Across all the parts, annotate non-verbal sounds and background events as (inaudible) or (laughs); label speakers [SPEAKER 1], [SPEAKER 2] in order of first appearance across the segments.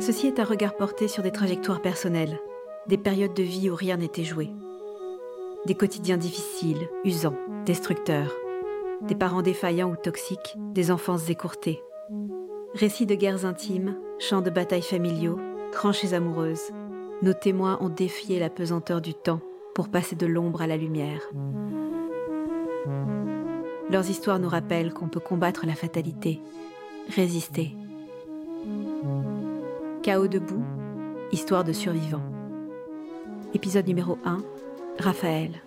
[SPEAKER 1] Ceci est un regard porté sur des trajectoires personnelles, des périodes de vie où rien n'était joué. Des quotidiens difficiles, usants, destructeurs. Des parents défaillants ou toxiques, des enfances écourtées. Récits de guerres intimes, chants de batailles familiaux, tranchées amoureuses. Nos témoins ont défié la pesanteur du temps pour passer de l'ombre à la lumière. Leurs histoires nous rappellent qu'on peut combattre la fatalité, résister. Chaos debout, histoire de survivants. Épisode numéro 1, Raphaël.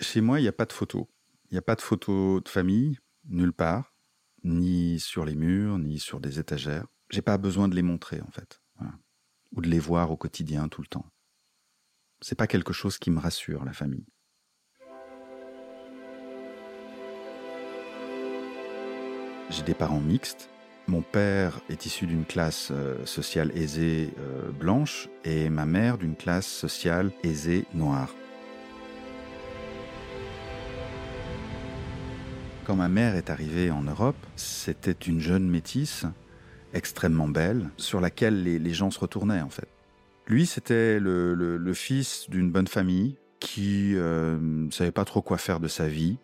[SPEAKER 2] Chez moi, il n'y a pas de photos. Il n'y a pas de photos de famille, nulle part, ni sur les murs, ni sur des étagères. J'ai pas besoin de les montrer, en fait. Ou de les voir au quotidien, tout le temps. C'est pas quelque chose qui me rassure, la famille. J'ai des parents mixtes. Mon père est issu d'une classe euh, sociale aisée euh, blanche et ma mère d'une classe sociale aisée noire. Quand ma mère est arrivée en Europe, c'était une jeune métisse extrêmement belle sur laquelle les gens se retournaient en fait. Lui, c'était le, fils d'une bonne famille qui euh, ne savait pas trop quoi faire de sa vie.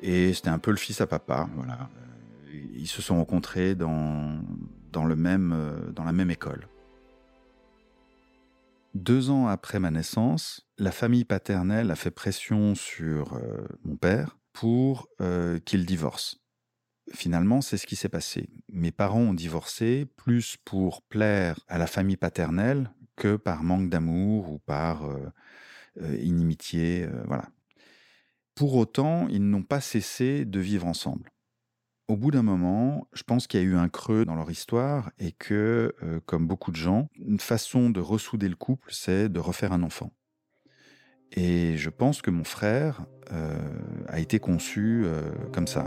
[SPEAKER 2] Et c'était un peu le fils à papa. Voilà. Ils se sont rencontrés euh, dans la même école. Deux ans après ma naissance, la famille paternelle a fait pression sur euh, mon père pour qu'il divorce. Finalement, c'est ce qui s'est passé. Mes parents ont divorcé plus pour plaire à la famille paternelle que par manque d'amour ou par euh, euh, inimitié, euh, voilà. Pour autant, ils n'ont pas cessé de vivre ensemble. Au bout d'un moment, je pense qu'il y a eu un creux dans leur histoire et que, comme beaucoup de gens, une façon de ressouder le couple, c'est de refaire un enfant. Et je pense que mon frère a été conçu comme ça.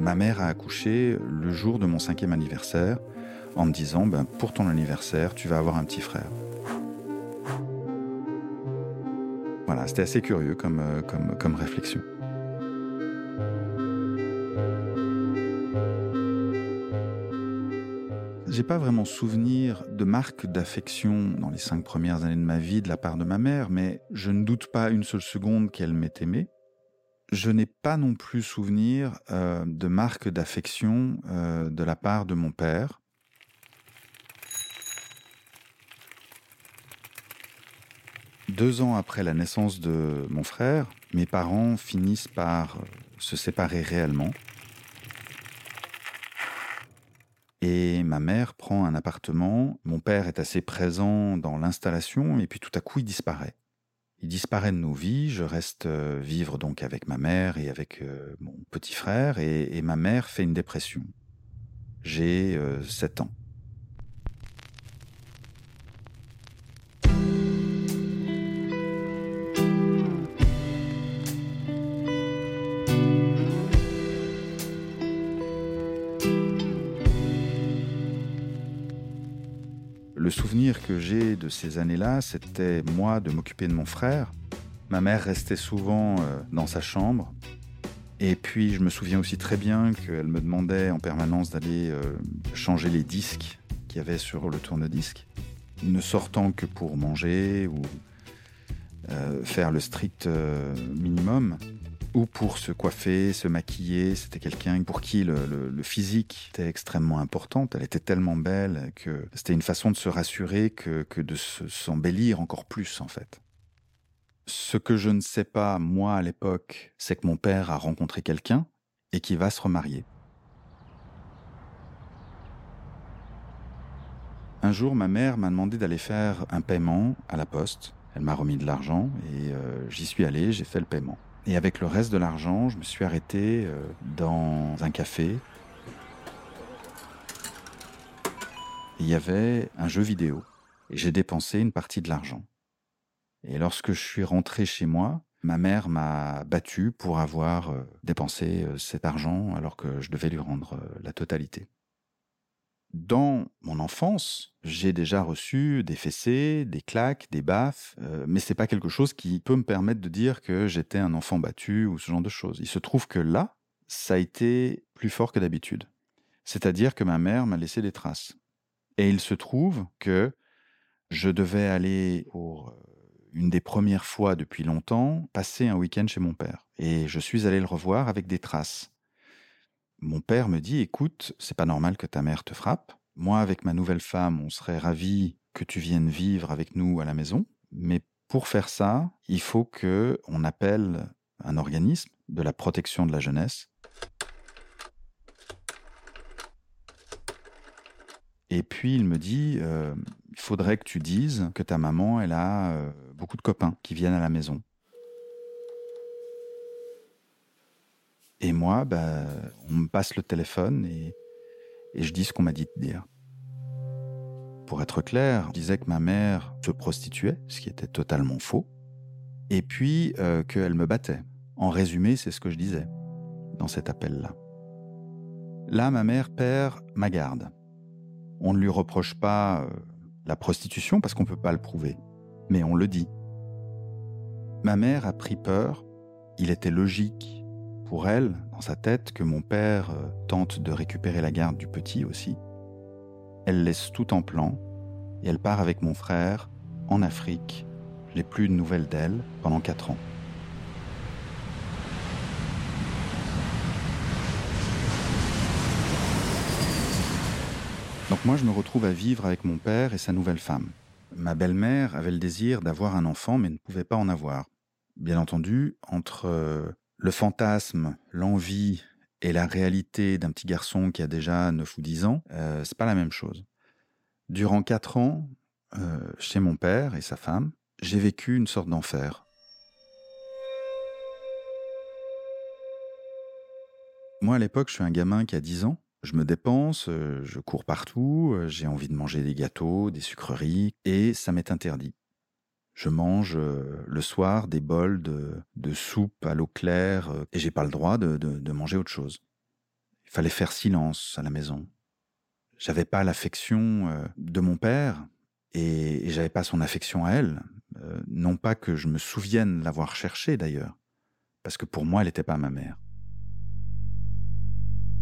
[SPEAKER 2] Ma mère a accouché le jour de mon cinquième anniversaire en me disant ben, pour ton anniversaire, tu vas avoir un petit frère. Voilà, c'était assez curieux comme, euh, comme, comme réflexion. J'ai pas vraiment souvenir de marque d'affection dans les cinq premières années de ma vie de la part de ma mère, mais je ne doute pas une seule seconde qu'elle m'ait aimé. Je n'ai pas non plus souvenir euh, de marque d'affection euh, de la part de mon père. Deux ans après la naissance de mon frère, mes parents finissent par euh, se séparer réellement. Et ma mère prend un appartement, mon père est assez présent dans l'installation, et puis tout à coup il disparaît. Il disparaît de nos vies, je reste euh, vivre donc avec ma mère et avec euh, mon petit frère, et, ma mère fait une dépression. J'ai 7 euh, ans. Le souvenir que j'ai de ces années-là, c'était moi de m'occuper de mon frère. Ma mère restait souvent euh, dans sa chambre. Et puis je me souviens aussi très bien qu'elle me demandait en permanence d'aller euh, changer les disques qu'il y avait sur le tourne-disque, ne sortant que pour manger ou euh, faire le strict minimum ou pour se coiffer, se maquiller. C'était quelqu'un pour qui le, physique était extrêmement important. Elle était tellement belle que c'était une façon de se rassurer que, de s'embellir encore plus, en fait. Ce que je ne sais pas, moi, à l'époque, c'est que mon père a rencontré quelqu'un et qui va se remarier. Un jour, ma mère m'a demandé d'aller faire un paiement à la poste. Elle m'a remis de l'argent et euh, j'y suis allé, j'ai fait le paiement. Et avec le reste de l'argent, je me suis arrêté euh, dans un café. Il y avait un jeu vidéo et j'ai dépensé une partie de l'argent. Et lorsque je suis rentré chez moi, ma mère m'a battu pour avoir euh, dépensé euh, cet argent alors que je devais lui rendre la totalité. Dans mon enfance, j'ai déjà reçu des fessées, des claques, des baffes, euh, mais c'est pas quelque chose qui peut me permettre de dire que j'étais un enfant battu ou ce genre de choses. Il se trouve que là, ça a été plus fort que d'habitude. C'est-à-dire que ma mère m'a laissé des traces. Et il se trouve que je devais aller pour euh, une des premières fois depuis longtemps passer un week-end chez mon père. Et je suis allé le revoir avec des traces mon père me dit écoute, c'est pas normal que ta mère te frappe. Moi, avec ma nouvelle femme, on serait ravis que tu viennes vivre avec nous à la maison. Mais pour faire ça, il faut que on appelle un organisme de la protection de la jeunesse. Et puis il me dit, euh, il faudrait que tu dises que ta maman, elle a euh, beaucoup de copains qui viennent à la maison. Et moi, bah, on me passe le téléphone et, je dis ce qu'on m'a dit de dire. Pour être clair, je disais que ma mère se prostituait, ce qui était totalement faux, et puis euh, qu'elle me battait. En résumé, c'est ce que je disais dans cet appel-là. Là, ma mère perd ma garde. On ne lui reproche pas euh, la prostitution parce qu'on ne peut pas le prouver, mais on le dit. Ma mère a pris peur, il était logique pour elle, dans sa tête, que mon père euh, tente de récupérer la garde du petit aussi. Elle laisse tout en plan et elle part avec mon frère en Afrique. Je n'ai plus de nouvelles d'elle pendant quatre ans. Donc moi, je me retrouve à vivre avec mon père et sa nouvelle femme. Ma belle-mère avait le désir d'avoir un enfant, mais ne pouvait pas en avoir. Bien entendu, entre euh, le fantasme, l'envie et la réalité d'un petit garçon qui a déjà 9 ou 10 ans, euh, c'est pas la même chose. Durant 4 ans, euh, chez mon père et sa femme, j'ai vécu une sorte d'enfer. Moi, à l'époque, je suis un gamin qui a 10 ans. Je me dépense, euh, je cours partout, j'ai envie de manger des gâteaux, des sucreries, et ça m'est interdit je mange le soir des bols de, soupe à l'eau claire euh, et j'ai pas le droit de, manger autre chose. Il fallait faire silence à la maison. J'avais pas l'affection de mon père et, j'avais pas son affection à elle. non pas que je me souvienne l'avoir cherchée d'ailleurs, parce que pour moi elle n'était pas ma mère.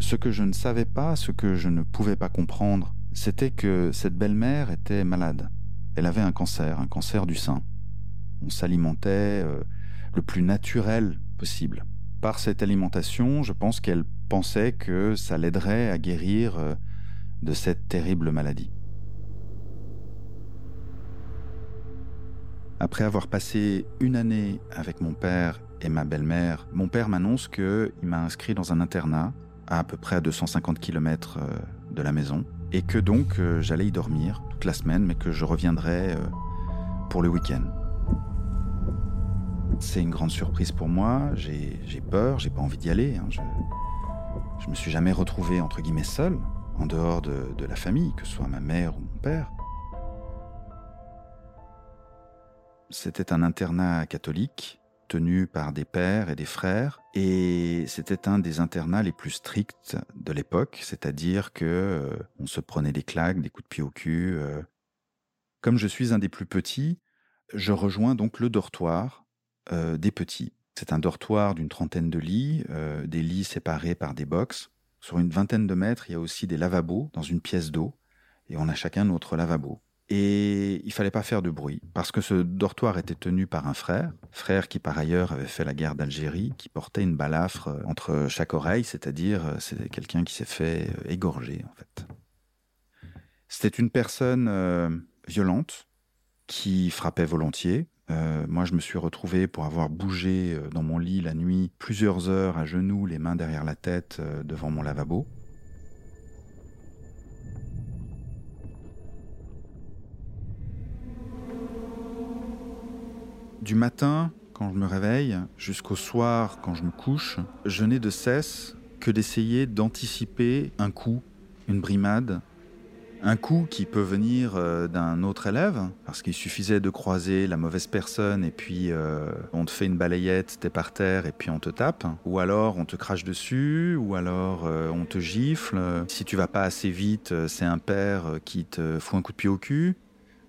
[SPEAKER 2] Ce que je ne savais pas, ce que je ne pouvais pas comprendre, c'était que cette belle-mère était malade. Elle avait un cancer, un cancer du sein. On s'alimentait euh, le plus naturel possible. Par cette alimentation, je pense qu'elle pensait que ça l'aiderait à guérir euh, de cette terrible maladie. Après avoir passé une année avec mon père et ma belle-mère, mon père m'annonce qu'il m'a inscrit dans un internat à à peu près à 250 km euh, de la maison et que donc j'allais y dormir la semaine, mais que je reviendrai euh, pour le week-end. C'est une grande surprise pour moi. J'ai peur, j'ai pas envie d'y aller. Hein. Je, je me suis jamais retrouvé entre guillemets seul, en dehors de, de la famille, que ce soit ma mère ou mon père. C'était un internat catholique tenu par des pères et des frères, et c'était un des internats les plus stricts de l'époque, c'est-à-dire que euh, on se prenait des claques, des coups de pied au cul. Euh. Comme je suis un des plus petits, je rejoins donc le dortoir euh, des petits. C'est un dortoir d'une trentaine de lits, des lits séparés par des boxes. Sur une vingtaine de mètres, il y a aussi des lavabos dans une pièce d'eau, et on a chacun notre lavabo. Et il fallait pas faire de bruit, parce que ce dortoir était tenu par un frère, frère qui par ailleurs avait fait la guerre d'Algérie, qui portait une balafre euh, entre chaque oreille, c'est-à-dire euh, c'est quelqu'un qui s'est fait euh, égorger en fait. C'était une personne violente qui frappait volontiers. moi, je me suis retrouvé pour avoir bougé dans mon lit la nuit plusieurs heures à genoux, les mains derrière la tête, devant mon lavabo. Du matin, quand je me réveille, jusqu'au soir, quand je me couche, je n'ai de cesse que d'essayer d'anticiper un coup, une brimade, Un coup qui peut venir euh, d'un autre élève, parce qu'il suffisait de croiser la mauvaise personne et puis euh, on te fait une balayette, t'es par terre et puis on te tape. Ou alors on te crache dessus, ou alors euh, on te gifle. Si tu vas pas assez vite, c'est un père qui te fout un coup de pied au cul.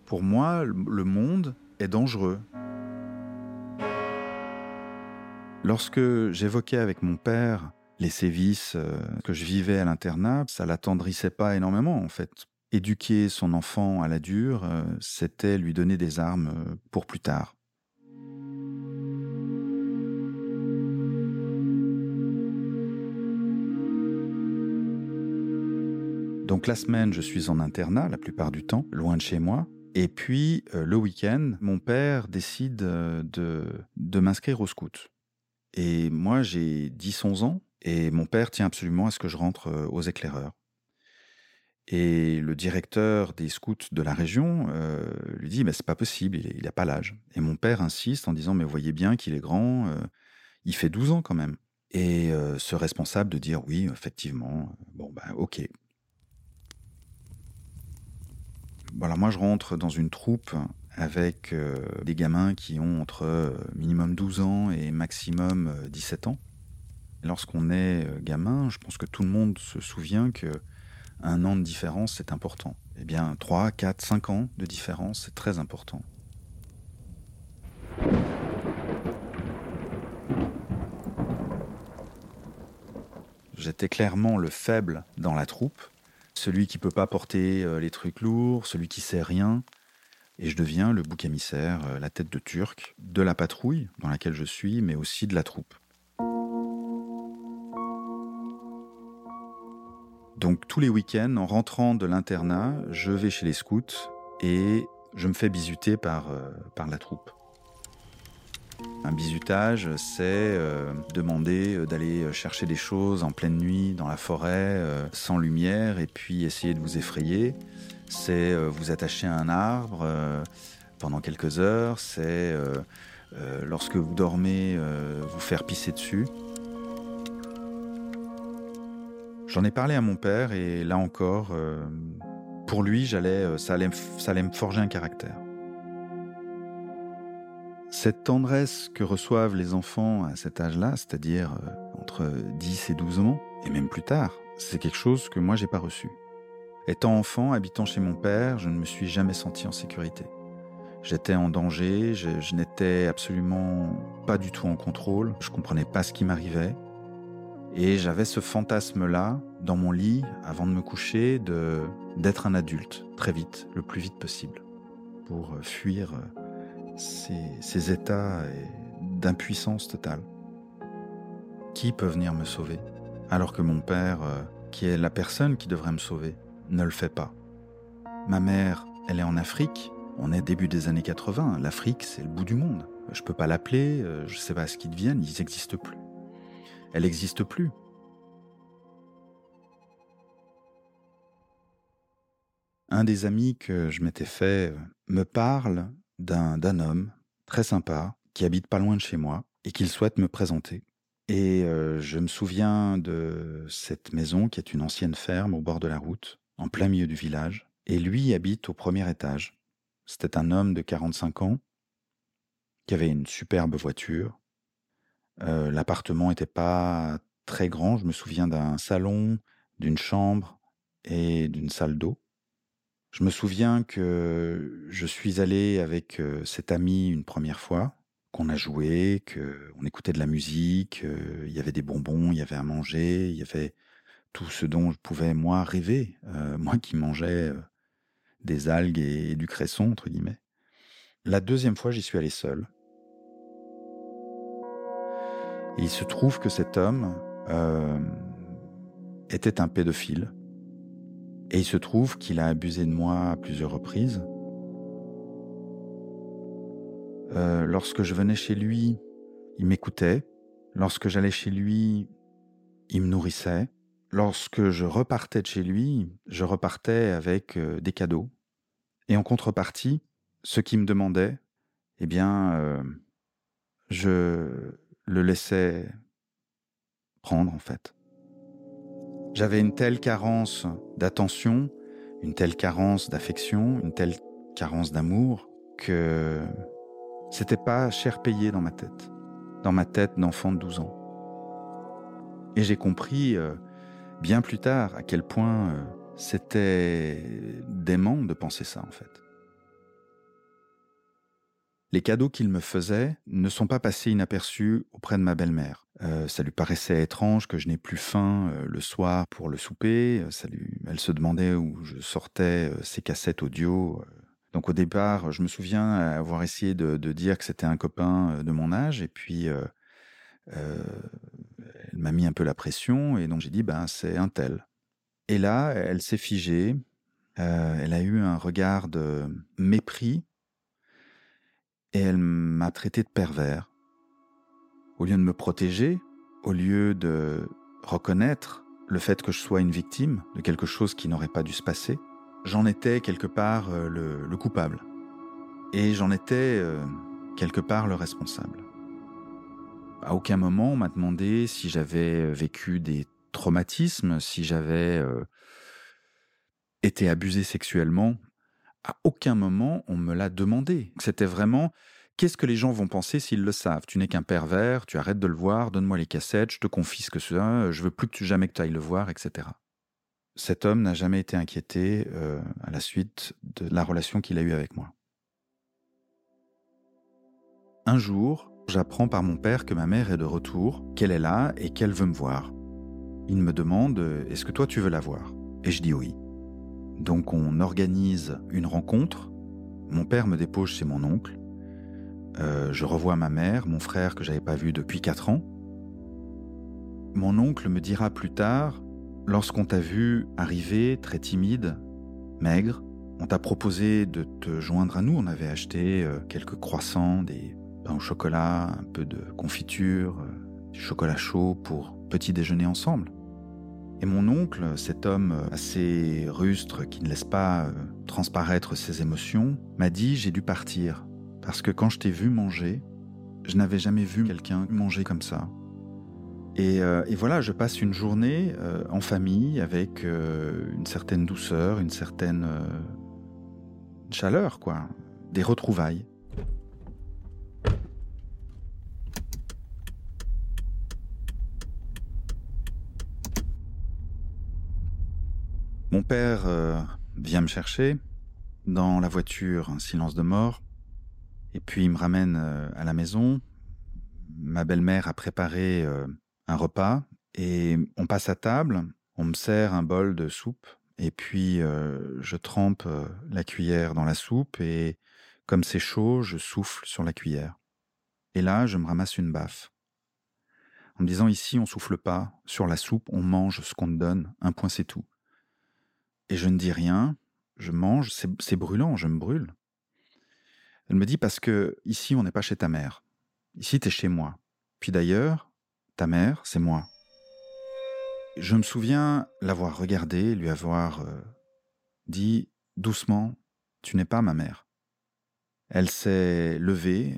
[SPEAKER 2] Pour moi, le monde est dangereux. Lorsque j'évoquais avec mon père les sévices que je vivais à l'internat, ça l'attendrissait pas énormément en fait. Éduquer son enfant à la dure, euh, c'était lui donner des armes euh, pour plus tard. Donc la semaine, je suis en internat la plupart du temps, loin de chez moi. Et puis euh, le week-end, mon père décide de, de m'inscrire au scout. Et moi, j'ai 10-11 ans, et mon père tient absolument à ce que je rentre aux éclaireurs. Et le directeur des scouts de la région euh, lui dit, mais c'est pas possible, il n'a pas l'âge. Et mon père insiste en disant, mais voyez bien qu'il est grand, euh, il fait 12 ans quand même. Et euh, ce responsable de dire, oui, effectivement, bon, ben ok. Voilà, moi je rentre dans une troupe avec des gamins qui ont entre minimum 12 ans et maximum 17 ans. Lorsqu'on est gamin, je pense que tout le monde se souvient que un an de différence, c'est important. Eh bien, 3, 4, 5 ans de différence, c'est très important. J'étais clairement le faible dans la troupe, celui qui peut pas porter euh, les trucs lourds, celui qui sait rien, et je deviens le bouc émissaire, euh, la tête de turc, de la patrouille dans laquelle je suis, mais aussi de la troupe. Donc tous les week-ends, en rentrant de l'internat, je vais chez les scouts et je me fais bisuter par, euh, par la troupe. Un bisutage, c'est euh, demander euh, d'aller chercher des choses en pleine nuit dans la forêt, sans lumière, et puis essayer de vous effrayer. C'est vous attacher à un arbre pendant quelques heures. C'est lorsque vous dormez, vous faire pisser dessus. J'en ai parlé à mon père et là encore, euh, pour lui, j'allais, euh, ça, allait, ça allait me forger un caractère. Cette tendresse que reçoivent les enfants à cet âge-là, c'est-à-dire euh, entre 10 et 12 ans, et même plus tard, c'est quelque chose que moi j'ai pas reçu. Étant enfant, habitant chez mon père, je ne me suis jamais senti en sécurité. J'étais en danger, je, je n'étais absolument pas du tout en contrôle, je comprenais pas ce qui m'arrivait, et j'avais ce fantasme-là dans mon lit, avant de me coucher, de d'être un adulte très vite, le plus vite possible, pour euh, fuir euh, ces, états d'impuissance totale. Qui peut venir me sauver alors que mon père, euh, qui est la personne qui devrait me sauver, ne le fait pas? Ma mère, elle est en Afrique, on est début des années 80, l'Afrique c'est le bout du monde. Je peux pas l'appeler, je sais pas ce qu'ils deviennent, ils n'existent plus elle n'existe plus. Un des amis que je m'étais fait me parle d'un homme très sympa qui habite pas loin de chez moi et qu'il souhaite me présenter. Et euh, je me souviens de cette maison qui est une ancienne ferme au bord de la route, en plein milieu du village. Et lui habite au premier étage. C'était un homme de 45 ans qui avait une superbe voiture, euh, l'appartement n'était pas très grand. Je me souviens d'un salon, d'une chambre et d'une salle d'eau. Je me souviens que je suis allé avec cet ami une première fois, qu'on a joué, qu'on écoutait de la musique, il y avait des bonbons, il y avait à manger, il y avait tout ce dont je pouvais moi rêver, moi qui mangeais des algues et, du cresson entre guillemets. La deuxième fois, j'y suis allé seul il se trouve que cet homme était un pédophile. Et il se trouve qu'il a abusé de moi à plusieurs reprises. Euh, lorsque je venais chez lui, il m'écoutait. Lorsque j'allais chez lui, il me nourrissait. Lorsque je repartais de chez lui, je repartais avec euh, des cadeaux. Et en contrepartie, ce qu'il me demandait, eh bien, je, le laissait prendre en fait. J'avais une telle carence d'attention une telle carence d'affection, une telle carence d'amour que c'était pas cher payé dans ma tête, dans ma tête d'enfant de 12 ans. Et j'ai compris euh, bien plus tard à quel point euh, c'était dément de penser ça en fait. Les cadeaux qu'il me faisait ne sont pas passés inaperçus auprès de ma belle-mère. Euh, ça lui paraissait étrange que je n'ai plus faim euh, le soir pour le souper. Ça elle se demandait où je sortais euh, ses cassettes audio. Donc au départ, je me souviens avoir essayé de, dire que c'était un copain de mon âge, et puis elle m'a mis un peu la pression, et donc j'ai dit ben c'est un tel. Et là, elle s'est figée. elle a eu un regard de mépris et elle m'a traité de pervers. Au lieu de me protéger, au lieu de reconnaître le fait que je sois une victime de quelque chose qui n'aurait pas dû se passer, j'en étais quelque part euh, le, coupable. Et j'en étais euh, quelque part le responsable. À aucun moment on m'a demandé si j'avais vécu des traumatismes, si j'avais euh, été abusé sexuellement à aucun moment on me l'a demandé. C'était vraiment qu'est-ce que les gens vont penser s'ils le savent? Tu n'es qu'un pervers, tu arrêtes de le voir, donne-moi les cassettes, je te confisque ça, je veux plus que jamais que tu ailles le voir, etc. Cet homme n'a jamais été inquiété euh, à la suite de la relation qu'il a eue avec moi. Un jour, j'apprends par mon père que ma mère est de retour, qu'elle est là et qu'elle veut me voir. Il me demande Est-ce que toi tu veux la voir? Et je dis oui. Donc on organise une rencontre. Mon père me dépose chez mon oncle. Euh, je revois ma mère, mon frère que j'avais pas vu depuis quatre ans. Mon oncle me dira plus tard, lorsqu'on t'a vu arriver très timide, maigre, on t'a proposé de te joindre à nous. On avait acheté euh, quelques croissants, des pains au chocolat, un peu de confiture, euh, du chocolat chaud pour petit déjeuner ensemble. Et mon oncle, cet homme assez rustre qui ne laisse pas euh, transparaître ses émotions, m'a dit j'ai dû partir. Parce que quand je t'ai vu manger, je n'avais jamais vu quelqu'un manger comme ça. Et, euh, voilà, je passe une journée euh, en famille avec une certaine douceur, une certaine chaleur, quoi. Des retrouvailles. Mon père euh, vient me chercher dans la voiture, un silence de mort, et puis il me ramène euh, à la maison. Ma belle-mère a préparé euh, un repas et on passe à table, on me sert un bol de soupe et puis je trempe la cuillère dans la soupe et comme c'est chaud, je souffle sur la cuillère. Et là, je me ramasse une baffe. En me disant ici, on souffle pas sur la soupe, on mange ce qu'on te donne, un point c'est tout. Et je ne dis rien, je mange, c'est brûlant, je me brûle. Elle me dit parce que ici on n'est pas chez ta mère. Ici tu es chez moi. Puis d'ailleurs, ta mère, c'est moi. Je me souviens l'avoir regardée, lui avoir euh, dit doucement, tu n'es pas ma mère. Elle s'est levée,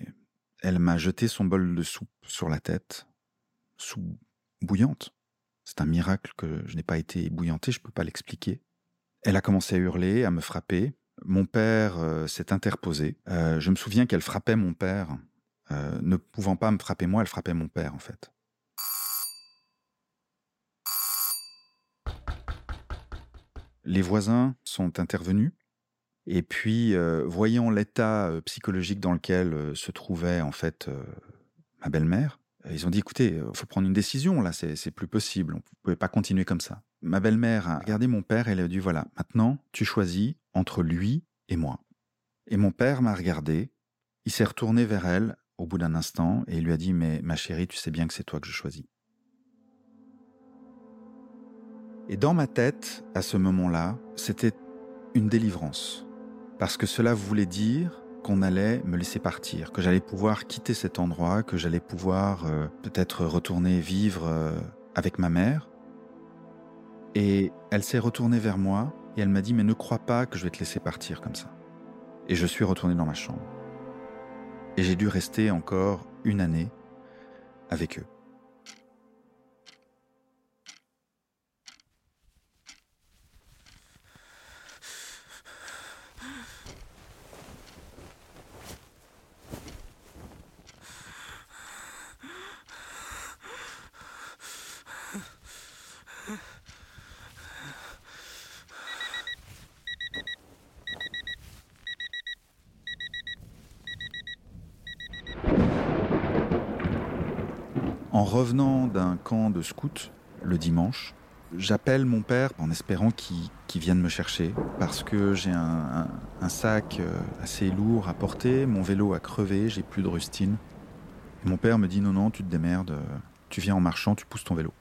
[SPEAKER 2] elle m'a jeté son bol de soupe sur la tête, soupe bouillante. C'est un miracle que je n'ai pas été bouillanté, je ne peux pas l'expliquer. Elle a commencé à hurler, à me frapper. Mon père euh, s'est interposé. Euh, je me souviens qu'elle frappait mon père. Euh, ne pouvant pas me frapper moi, elle frappait mon père en fait. Les voisins sont intervenus. Et puis, voyant l'état psychologique dans lequel se trouvait en fait ma belle-mère, ils ont dit écoutez, il faut prendre une décision là, c'est plus possible, on ne pouvait pas continuer comme ça ma belle-mère a regardé mon père et elle a dit voilà, maintenant tu choisis entre lui et moi. Et mon père m'a regardé, il s'est retourné vers elle au bout d'un instant et il lui a dit mais ma chérie, tu sais bien que c'est toi que je choisis. Et dans ma tête, à ce moment-là, c'était une délivrance. Parce que cela voulait dire qu'on allait me laisser partir, que j'allais pouvoir quitter cet endroit, que j'allais pouvoir euh, peut-être retourner vivre euh, avec ma mère, et elle s'est retournée vers moi et elle m'a dit Mais ne crois pas que je vais te laisser partir comme ça. Et je suis retourné dans ma chambre. Et j'ai dû rester encore une année avec eux. En revenant d'un camp de scouts le dimanche, j'appelle mon père en espérant qu'il vienne me chercher parce que j'ai un, sac euh, assez lourd à porter, mon vélo a crevé, j'ai plus de rustine. mon père me dit non, non, tu te démerdes, tu viens en marchant, tu pousses ton vélo.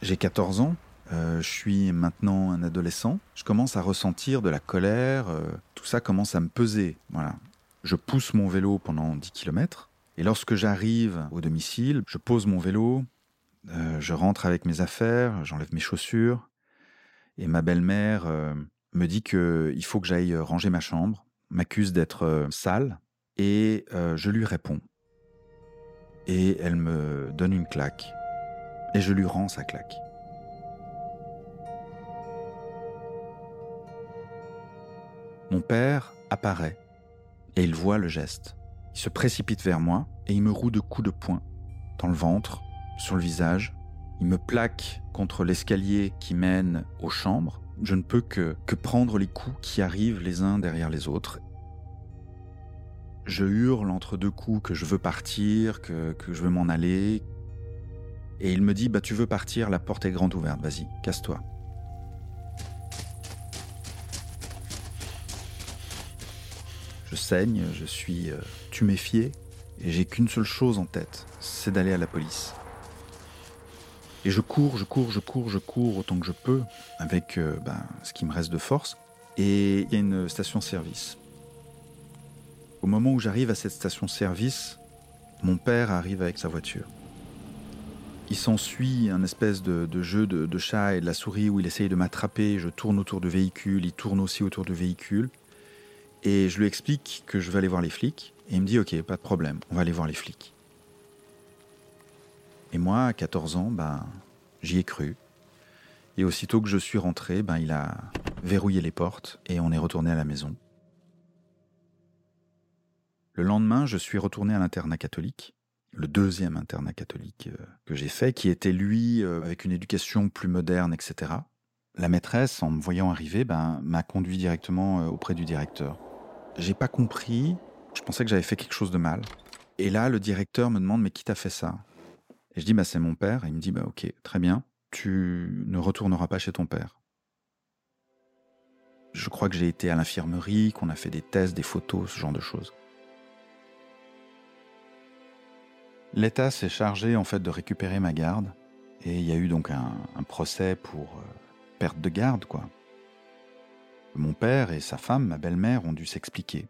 [SPEAKER 2] J'ai 14 ans, euh, je suis maintenant un adolescent, je commence à ressentir de la colère, euh, tout ça commence à me peser. Voilà. Je pousse mon vélo pendant 10 km, et lorsque j'arrive au domicile, je pose mon vélo, euh, je rentre avec mes affaires, j'enlève mes chaussures, et ma belle-mère me dit qu'il faut que j'aille ranger ma chambre, m'accuse d'être sale, et je lui réponds. Et elle me donne une claque, et je lui rends sa claque. Mon père apparaît et il voit le geste. Il se précipite vers moi et il me roue de coups de poing dans le ventre, sur le visage. Il me plaque contre l'escalier qui mène aux chambres. Je ne peux que, prendre les coups qui arrivent les uns derrière les autres. Je hurle entre deux coups que je veux partir, que, que je veux m'en aller. Et il me dit, bah tu veux partir, la porte est grande ouverte, vas-y, casse-toi. Je saigne, je suis euh, tuméfié et j'ai qu'une seule chose en tête, c'est d'aller à la police. Et je cours, je cours, je cours, je cours autant que je peux avec euh, ben, ce qui me reste de force. Et il y a une station-service. Au moment où j'arrive à cette station-service, mon père arrive avec sa voiture. Il s'ensuit un espèce de, jeu de, de, chat et de la souris où il essaye de m'attraper. Je tourne autour de véhicules, il tourne aussi autour de véhicules. Et je lui explique que je vais aller voir les flics. Et il me dit Ok, pas de problème, on va aller voir les flics. Et moi, à 14 ans, ben, j'y ai cru. Et aussitôt que je suis rentré, ben, il a verrouillé les portes et on est retourné à la maison. Le lendemain, je suis retourné à l'internat catholique, le deuxième internat catholique euh, que j'ai fait, qui était lui euh, avec une éducation plus moderne, etc. La maîtresse, en me voyant arriver, ben, m'a conduit directement euh, auprès du directeur. J'ai pas compris. Je pensais que j'avais fait quelque chose de mal. Et là, le directeur me demande, mais qui t'a fait ça? Et je dis, bah, c'est mon père. Et il me dit, bah, ok, très bien. Tu ne retourneras pas chez ton père. Je crois que j'ai été à l'infirmerie, qu'on a fait des tests, des photos, ce genre de choses. L'État s'est chargé en fait de récupérer ma garde et il y a eu donc un, procès pour euh, perte de garde, quoi. Mon père et sa femme, ma belle-mère, ont dû s'expliquer.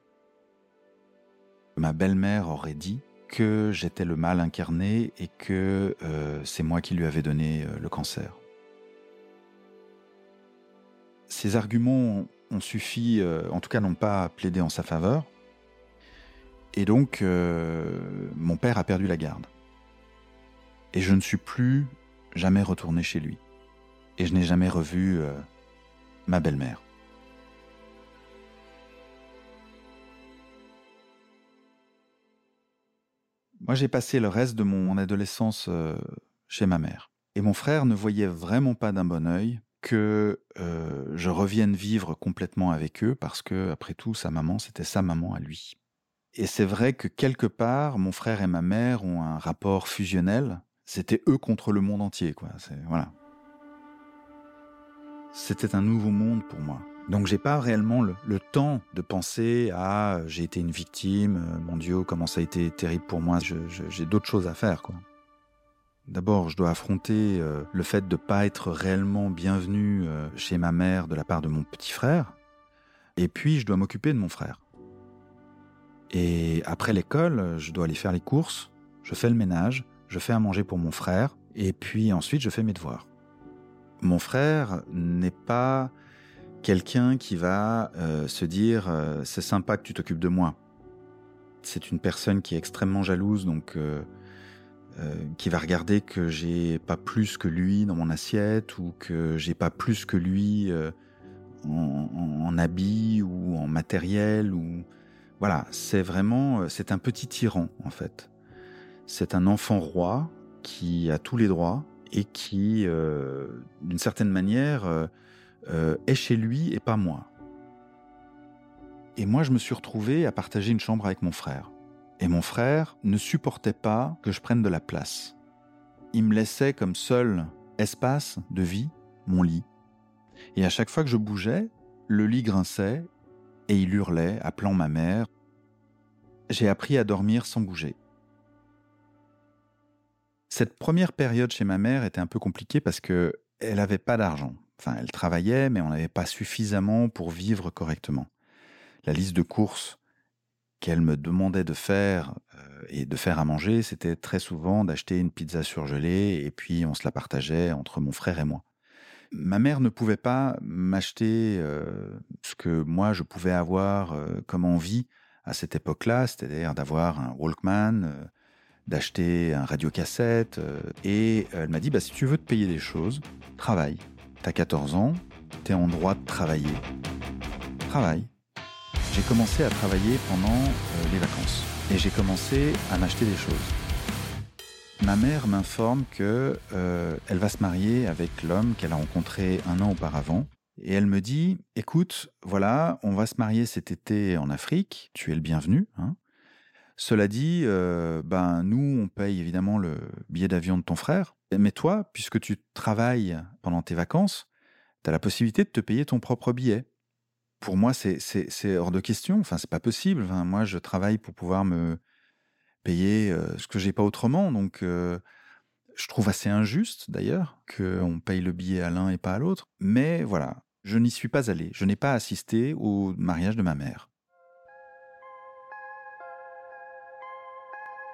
[SPEAKER 2] Ma belle-mère aurait dit que j'étais le mal incarné et que euh, c'est moi qui lui avais donné euh, le cancer. Ces arguments ont suffi, euh, en tout cas n'ont pas plaidé en sa faveur, et donc mon père a perdu la garde. Et je ne suis plus jamais retourné chez lui. Et je n'ai jamais revu ma belle-mère. Moi, j'ai passé le reste de mon adolescence euh, chez ma mère. Et mon frère ne voyait vraiment pas d'un bon œil que euh, je revienne vivre complètement avec eux parce que, après tout, sa maman, c'était sa maman à lui. Et c'est vrai que quelque part, mon frère et ma mère ont un rapport fusionnel. C'était eux contre le monde entier, quoi. Voilà. C'était un nouveau monde pour moi. Donc j'ai pas réellement le, temps de penser à j'ai été une victime, euh, mon Dieu, comment ça a été terrible pour moi. J'ai d'autres choses à faire, quoi. D'abord, je dois affronter euh, le fait de pas être réellement bienvenu euh, chez ma mère de la part de mon petit frère. Et puis, je dois m'occuper de mon frère. Et après l'école, je dois aller faire les courses, je fais le ménage, je fais à manger pour mon frère, et puis ensuite, je fais mes devoirs. Mon frère n'est pas quelqu'un qui va euh, se dire euh, c'est sympa que tu t'occupes de moi. C'est une personne qui est extrêmement jalouse, donc euh, qui va regarder que j'ai pas plus que lui dans mon assiette ou que j'ai pas plus que lui en, en, habits ou en matériel ou voilà. C'est vraiment c'est un petit tyran en fait. C'est un enfant roi qui a tous les droits et qui, d'une certaine manière, euh, est chez lui et pas moi. Et moi, je me suis retrouvé à partager une chambre avec mon frère. Et mon frère ne supportait pas que je prenne de la place. il me laissait comme seul espace de vie mon lit. Et à chaque fois que je bougeais, le lit grinçait et il hurlait, appelant ma mère. J'ai appris à dormir sans bouger. Cette première période chez ma mère était un peu compliquée parce que elle n'avait pas d'argent. Elle travaillait, mais on n'avait pas suffisamment pour vivre correctement. La liste de courses qu'elle me demandait de faire euh, et de faire à manger, c'était très souvent d'acheter une pizza surgelée et puis on se la partageait entre mon frère et moi. Ma mère ne pouvait pas m'acheter euh, ce que moi je pouvais avoir euh, comme envie à cette époque-là, c'est-à-dire d'avoir un Walkman, d'acheter un radiocassette. et elle m'a dit, bah, si tu veux te payer des choses, travaille. T'as 14 ans, t'es en droit de travailler. Travaille j'ai commencé à travailler pendant euh, les vacances et j'ai commencé à m'acheter des choses. Ma mère m'informe que euh, elle va se marier avec l'homme qu'elle a rencontré un an auparavant et elle me dit écoute voilà on va se marier cet été en Afrique tu es le bienvenu hein. Cela dit euh, ben nous on paye évidemment le billet d'avion de ton frère mais toi puisque tu travailles pendant tes vacances tu as la possibilité de te payer ton propre billet pour moi, c'est hors de question. Enfin, c'est pas possible. moi, je travaille pour pouvoir me payer euh, ce que j'ai pas autrement. Donc, euh, je trouve assez injuste, d'ailleurs, qu'on paye le billet à l'un et pas à l'autre. Mais voilà, je n'y suis pas allé. Je n'ai pas assisté au mariage de ma mère.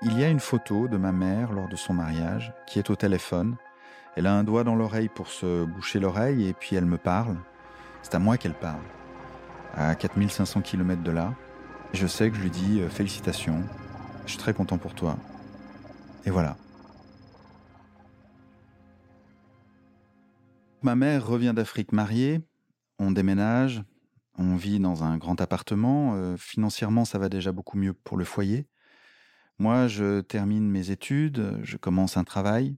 [SPEAKER 2] Il y a une photo de ma mère lors de son mariage qui est au téléphone. Elle a un doigt dans l'oreille pour se boucher l'oreille et puis elle me parle. C'est à moi qu'elle parle à 4500 km de là. Je sais que je lui dis euh, félicitations, je suis très content pour toi. Et voilà. Ma mère revient d'Afrique mariée, on déménage, on vit dans un grand appartement, euh, financièrement ça va déjà beaucoup mieux pour le foyer. Moi je termine mes études, je commence un travail,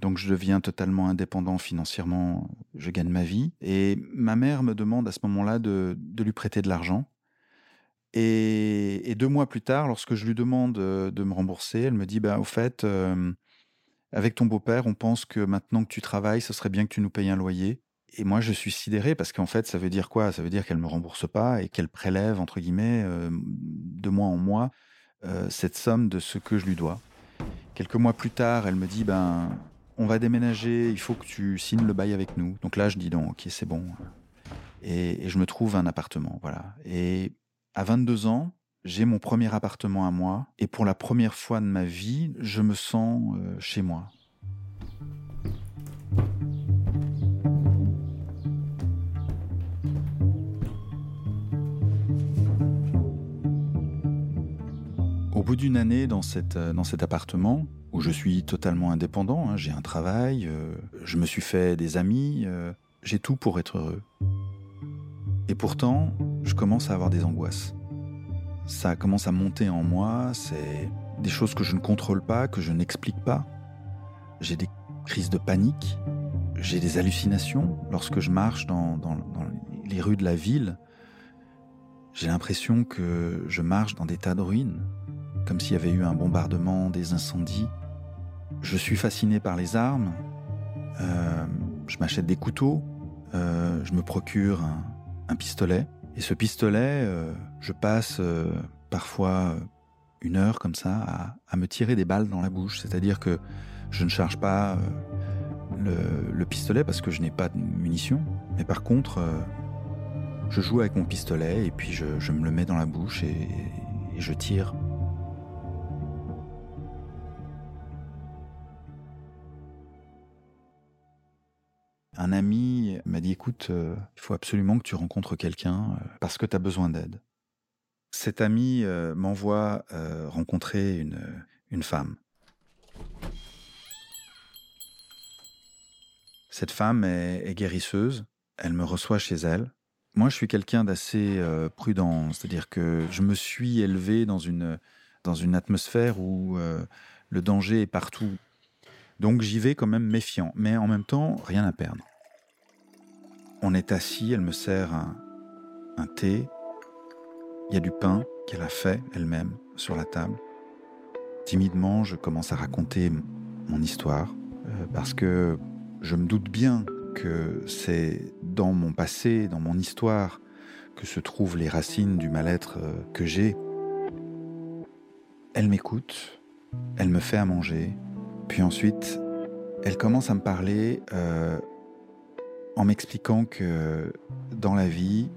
[SPEAKER 2] donc je deviens totalement indépendant financièrement, je gagne ma vie. Et ma mère me demande à ce moment-là de, lui prêter de l'argent. Et, deux mois plus tard, lorsque je lui demande euh, de me rembourser, elle me dit, bah, au fait, euh, avec ton beau-père, on pense que maintenant que tu travailles, ce serait bien que tu nous payes un loyer. Et moi, je suis sidéré parce qu'en fait, ça veut dire quoi? Ça veut dire qu'elle me rembourse pas et qu'elle prélève, entre guillemets, euh, de mois en mois, cette somme de ce que je lui dois. Quelques mois plus tard, elle me dit, ben, on va déménager, il faut que tu signes le bail avec nous. Donc là, je dis donc, ok, c'est bon. Et, je me trouve un appartement, voilà. Et à 22 ans, j'ai mon premier appartement à moi. Et pour la première fois de ma vie, je me sens euh, chez moi. Au bout d'une année euh, dans cet appartement, où je suis totalement indépendant, hein. j'ai un travail, euh, je me suis fait des amis, euh, j'ai tout pour être heureux. Et pourtant, je commence à avoir des angoisses. Ça commence à monter en moi, c'est des choses que je ne contrôle pas, que je n'explique pas. J'ai des crises de panique, j'ai des hallucinations lorsque je marche dans les rues de la ville. J'ai l'impression que je marche dans des tas de ruines, comme s'il y avait eu un bombardement, des incendies. Je suis fasciné par les armes. Euh, je m'achète des couteaux. Euh, je me procure un, pistolet. Et ce pistolet, euh, je passe parfois une heure comme ça à, me tirer des balles dans la bouche. C'est-à-dire que je ne charge pas le, pistolet parce que je n'ai pas de munitions. Mais par contre, je joue avec mon pistolet et puis je, me le mets dans la bouche et je tire Un ami m'a dit écoute, euh, il faut absolument que tu rencontres quelqu'un euh, parce que tu as besoin d'aide. Cet ami euh, m'envoie rencontrer une, une femme. Cette femme est, guérisseuse, elle me reçoit chez elle. Moi, je suis quelqu'un d'assez prudent, c'est-à-dire que je me suis élevé dans une, dans une atmosphère où le danger est partout. Donc j'y vais quand même méfiant, mais en même temps, rien à perdre. On est assis, elle me sert un, thé. Il y a du pain qu'elle a fait elle-même sur la table. Timidement, je commence à raconter mon histoire. parce que je me doute bien que c'est dans mon passé, dans mon histoire, que se trouvent les racines du mal-être euh, que j'ai. Elle m'écoute, elle me fait à manger, puis ensuite, elle commence à me parler euh, en m'expliquant que dans la vie,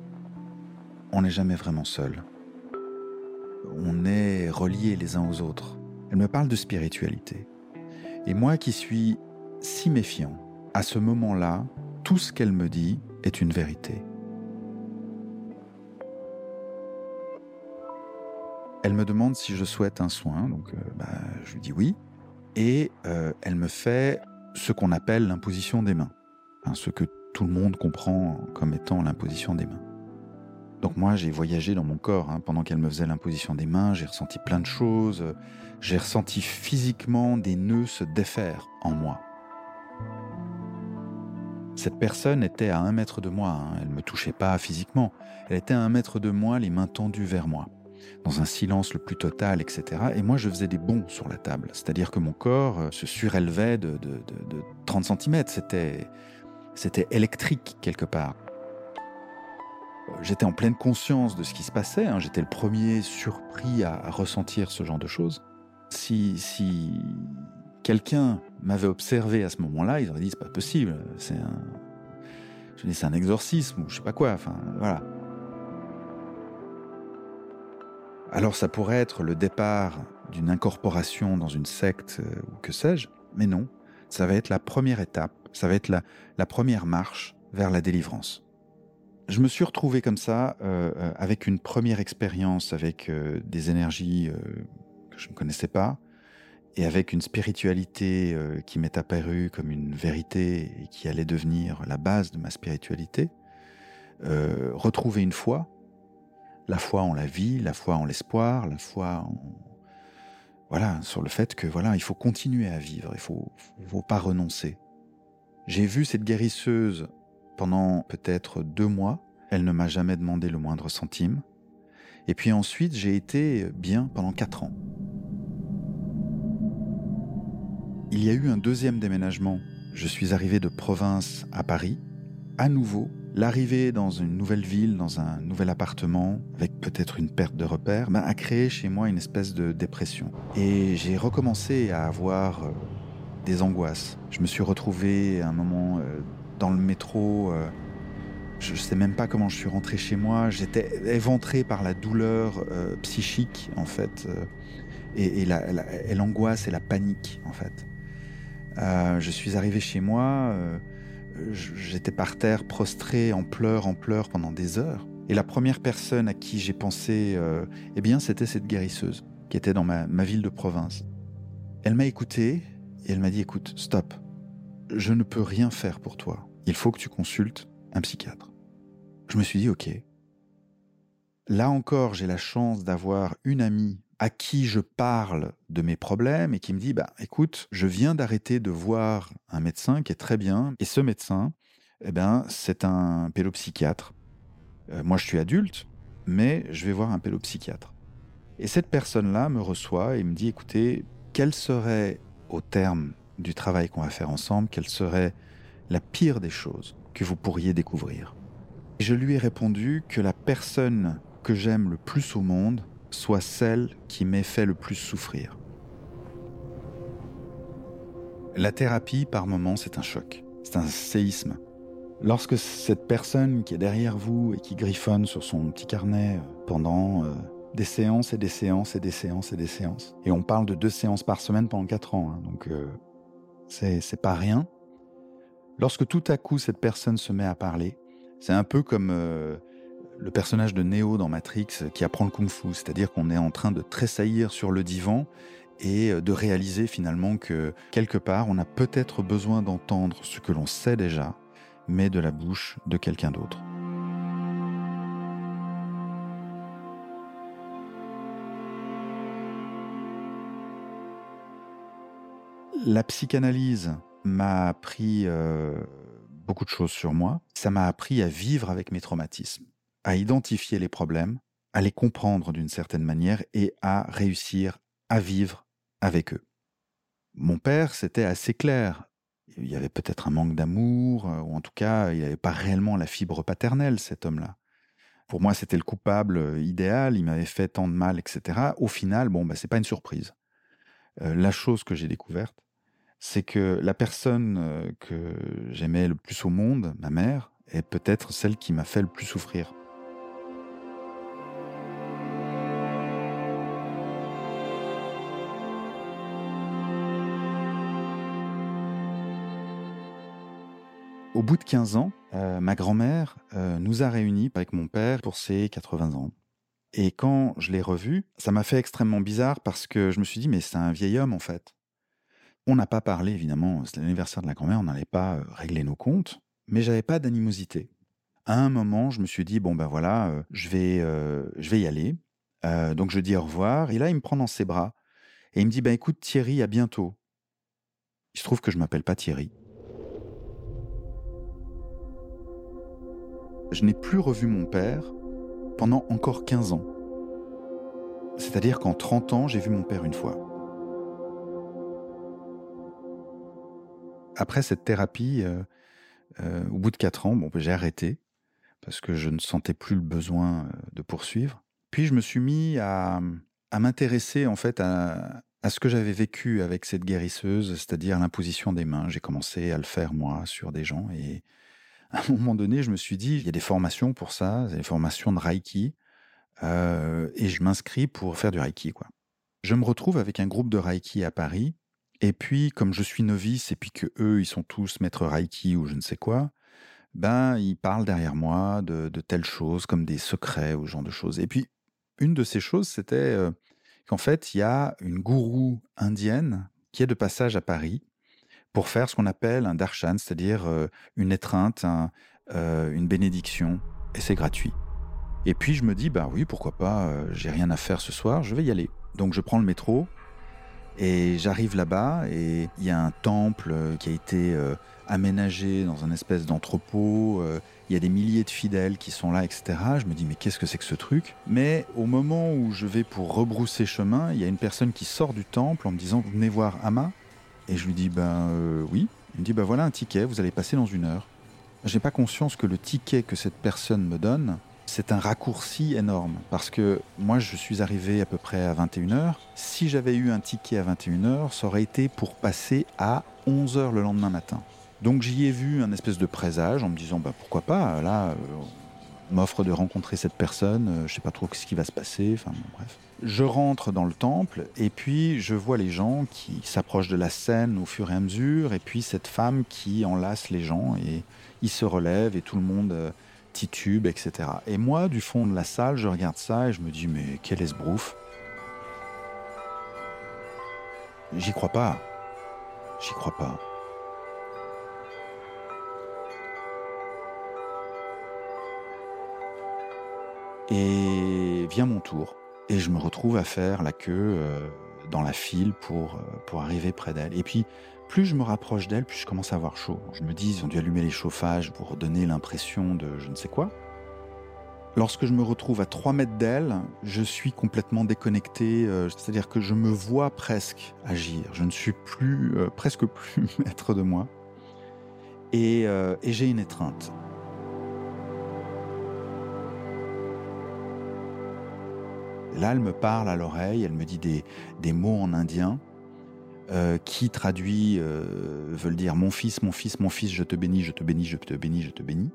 [SPEAKER 2] on n'est jamais vraiment seul. On est reliés les uns aux autres. Elle me parle de spiritualité. Et moi qui suis si méfiant, à ce moment-là, tout ce qu'elle me dit est une vérité. Elle me demande si je souhaite un soin, donc euh, bah, je lui dis oui. Et euh, elle me fait ce qu'on appelle l'imposition des mains, ce que tout le monde comprend comme étant l'imposition des mains. Donc moi, j'ai voyagé dans mon corps hein, pendant qu'elle me faisait l'imposition des mains, j'ai ressenti plein de choses, j'ai ressenti physiquement des nœuds se défaire en moi. Cette personne était à un mètre de moi, hein, elle ne me touchait pas physiquement, elle était à un mètre de moi, les mains tendues vers moi, dans un silence le plus total, etc. Et moi, je faisais des bonds sur la table, c'est-à-dire que mon corps euh, se surélevait de, de 30 cm, c'était, électrique quelque part. J'étais en pleine conscience de ce qui se passait, hein. j'étais le premier surpris à, ressentir ce genre de choses. Si, si quelqu'un m'avait observé à ce moment-là, il aurait dit c'est pas possible, c'est un exorcisme ou je sais pas quoi, enfin voilà. Alors ça pourrait être le départ d'une incorporation dans une secte euh, ou que sais-je, mais non, ça va être la première étape, ça va être la première marche vers la délivrance je me suis retrouvé comme ça, euh, euh, avec une première expérience, avec des énergies que je ne connaissais pas, et avec une spiritualité qui m'est apparue comme une vérité et qui allait devenir la base de ma spiritualité. retrouver une foi, la foi en la vie, la foi en l'espoir, la foi en voilà sur le fait que voilà il faut continuer à vivre, il faut, faut pas renoncer. J'ai vu cette guérisseuse pendant peut-être deux mois. Elle ne m'a jamais demandé le moindre centime. Et puis ensuite, j'ai été bien pendant quatre ans. Il y a eu un deuxième déménagement. Je suis arrivé de province à Paris. À nouveau, l'arrivée dans une nouvelle ville, dans un nouvel appartement, avec peut-être une perte de repères, a créé chez moi une espèce de dépression. Et j'ai recommencé à avoir euh, des angoisses. Je me suis retrouvé à un moment euh, dans le métro. Euh, je ne sais même pas comment je suis rentré chez moi. J'étais éventré par la douleur psychique, en fait, et, l'angoisse et la panique, en fait. je suis arrivé chez moi, j'étais par terre, prostré, en pleurs, en pleurs pendant des heures. Et la première personne à qui j'ai pensé, eh bien, c'était cette guérisseuse qui était dans ma, ma ville de province. Elle m'a écouté et elle m'a dit, écoute, stop, je ne peux rien faire pour toi il faut que tu consultes un psychiatre. Je me suis dit, ok. Là encore, j'ai la chance d'avoir une amie à qui je parle de mes problèmes et qui me dit, bah, écoute, je viens d'arrêter de voir un médecin qui est très bien, et ce médecin, eh ben, c'est un pédopsychiatre. Euh, moi, je suis adulte, mais je vais voir un pédopsychiatre. Et cette personne-là me reçoit et me dit, écoutez, quel serait, au terme du travail qu'on va faire ensemble, quel serait la pire des choses que vous pourriez découvrir? je lui ai répondu que la personne que j'aime le plus au monde soit celle qui m'ait fait le plus souffrir. La thérapie, par moments, c'est un choc, c'est un séisme. Lorsque cette personne qui est derrière vous et qui griffonne sur son petit carnet pendant euh, des séances et des séances et des séances et des séances, et on parle de deux séances par semaine pendant quatre ans, hein, donc euh, c'est pas rien, Lorsque tout à coup cette personne se met à parler, c'est un peu comme euh, le personnage de Neo dans Matrix qui apprend le kung-fu, c'est-à-dire qu'on est en train de tressaillir sur le divan et de réaliser finalement que quelque part on a peut-être besoin d'entendre ce que l'on sait déjà, mais de la bouche de quelqu'un d'autre. La psychanalyse m'a appris euh, beaucoup de choses sur moi. Ça m'a appris à vivre avec mes traumatismes, à identifier les problèmes, à les comprendre d'une certaine manière et à réussir à vivre avec eux. Mon père, c'était assez clair il y avait peut-être un manque d'amour, ou en tout cas, il n'avait pas réellement la fibre paternelle, cet homme-là. Pour moi, c'était le coupable idéal, il m'avait fait tant de mal, etc. Au final, bon, bah, c'est pas une surprise. la chose que j'ai découverte, c'est que la personne que j'aimais le plus au monde, ma mère, est peut-être celle qui m'a fait le plus souffrir. Au bout de 15 ans, euh, ma grand-mère euh, nous a réunis avec mon père pour ses 80 ans. Et quand je l'ai revu, ça m'a fait extrêmement bizarre parce que je me suis dit, mais c'est un vieil homme en fait. On n'a pas parlé, évidemment, c'est l'anniversaire de la grand-mère, on n'allait pas euh, régler nos comptes, mais j'avais pas d'animosité. À un moment, je me suis dit, bon ben voilà, je, vais, je vais y aller. donc je dis au revoir, et là il me prend dans ses bras, et il me dit, ben écoute Thierry, à bientôt. Il se trouve que je m'appelle pas Thierry. Je n'ai plus revu mon père pendant encore 15 ans. C'est-à-dire qu'en 30 ans, j'ai vu mon père une fois. Après cette thérapie, euh, euh, au bout de 4 ans, bon, j'ai arrêté parce que je ne sentais plus le besoin euh, de poursuivre. Puis je me suis mis à, m'intéresser en fait à, à ce que j'avais vécu avec cette guérisseuse, c'est-à-dire l'imposition des mains. J'ai commencé à le faire moi sur des gens et à un moment donné, je me suis dit, il y a des formations pour ça, des formations de Reiki, euh, et je m'inscris pour faire du Reiki. Je me retrouve avec un groupe de Reiki à Paris, et puis comme je suis novice, et puis que eux, ils sont tous maîtres Reiki ou je ne sais quoi, ben ils parlent derrière moi de, telles choses, comme des secrets ou ce genre de choses. Et puis, une de ces choses, c'était euh, qu'en fait, il y a une gourou indienne qui est de passage à Paris, pour faire ce qu'on appelle un darshan, c'est-à-dire euh, une étreinte, euh, une bénédiction, et c'est gratuit. Et puis je me dis, bah oui, pourquoi pas, euh, j'ai rien à faire ce soir, je vais y aller. Donc je prends le métro, et j'arrive là-bas, et il y a un temple qui a été aménagé dans un espèce d'entrepôt, il y a des milliers de fidèles qui sont là, etc. Je me dis, mais qu'est-ce que c'est que ce truc? Mais au moment où je vais pour rebrousser chemin, il y a une personne qui sort du temple en me disant, venez voir Ama. Et je lui dis, ben euh, oui. Il me dit, ben voilà un ticket, vous allez passer dans une heure. J'ai pas conscience que le ticket que cette personne me donne, c'est un raccourci énorme. Parce que moi, je suis arrivé à peu près à 21h. Si j'avais eu un ticket à 21h, ça aurait été pour passer à 11h le lendemain matin. Donc j'y ai vu un espèce de présage en me disant, ben pourquoi pas, là, euh, m'offre de rencontrer cette personne, euh, je sais pas trop ce qui va se passer, enfin bref. Je rentre dans le temple et puis je vois les gens qui s'approchent de la scène au fur et à mesure et puis cette femme qui enlace les gens et ils se relèvent et tout le monde euh, titube, etc. Et moi, du fond de la salle, je regarde ça et je me dis mais quel esbrouf J'y crois pas. J'y crois pas. Et vient mon tour. Et je me retrouve à faire la queue euh, dans la file pour, euh, pour arriver près d'elle. Et puis, plus je me rapproche d'elle, plus je commence à avoir chaud. Je me dis, ils ont dû allumer les chauffages pour donner l'impression de je ne sais quoi. Lorsque je me retrouve à 3 mètres d'elle, je suis complètement déconnecté, euh, c'est-à-dire que je me vois presque agir. Je ne suis plus, presque (laughs) plus maître de moi. Et, et j'ai une étreinte. Là, elle me parle à l'oreille, elle me dit des, mots en indien euh, qui traduit euh, veulent dire mon fils, mon fils, mon fils, je te bénis, je te bénis, je te bénis, je te bénis.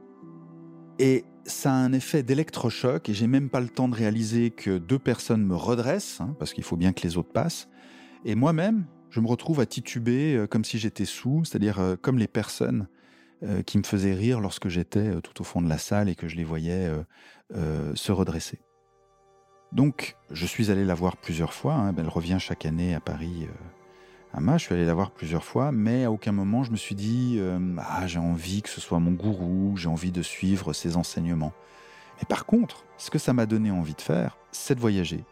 [SPEAKER 2] Et ça a un effet d'électrochoc et j'ai même pas le temps de réaliser que deux personnes me redressent, hein, parce qu'il faut bien que les autres passent. Et moi-même, je me retrouve à tituber euh, comme si j'étais sous, c'est-à-dire comme les personnes qui me faisaient rire lorsque j'étais tout au fond de la salle et que je les voyais se redresser. Donc, je suis allé la voir plusieurs fois. Hein. Elle revient chaque année à Paris. Euh, à Ma, je suis allé la voir plusieurs fois, mais à aucun moment je me suis dit euh, ah j'ai envie que ce soit mon gourou, j'ai envie de suivre ses enseignements. Mais par contre, ce que ça m'a donné envie de faire, c'est de voyager.